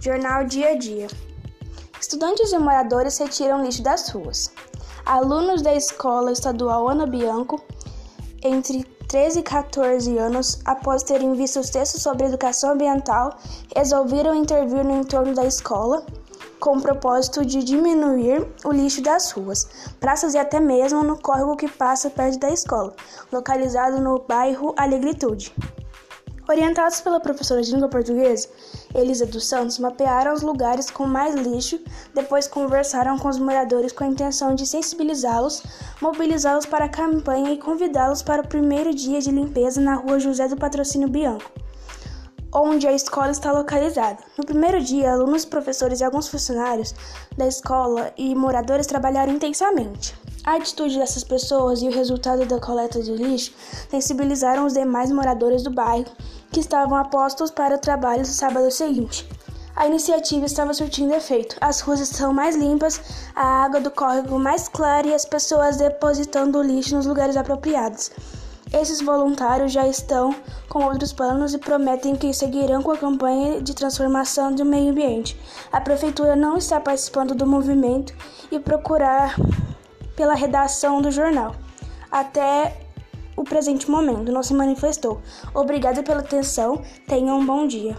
Jornal Dia a Dia. Estudantes e moradores retiram lixo das ruas. Alunos da Escola Estadual Ana Bianco, entre 13 e 14 anos, após terem visto os textos sobre educação ambiental, resolveram intervir no entorno da escola com o propósito de diminuir o lixo das ruas, praças e até mesmo no córrego que passa perto da escola, localizado no bairro Alegritude. Orientados pela professora de língua portuguesa, Elisa dos Santos, mapearam os lugares com mais lixo, depois conversaram com os moradores com a intenção de sensibilizá-los, mobilizá-los para a campanha e convidá-los para o primeiro dia de limpeza na rua José do Patrocínio Bianco, onde a escola está localizada. No primeiro dia, alunos, professores e alguns funcionários da escola e moradores trabalharam intensamente. A atitude dessas pessoas e o resultado da coleta de lixo sensibilizaram os demais moradores do bairro que estavam apostos para o trabalho no sábado seguinte. A iniciativa estava surtindo efeito. As ruas estão mais limpas, a água do córrego mais clara e as pessoas depositando o lixo nos lugares apropriados. Esses voluntários já estão com outros planos e prometem que seguirão com a campanha de transformação do meio ambiente. A prefeitura não está participando do movimento e procurar pela redação do jornal. Até o presente momento não se manifestou. Obrigada pela atenção. Tenham um bom dia.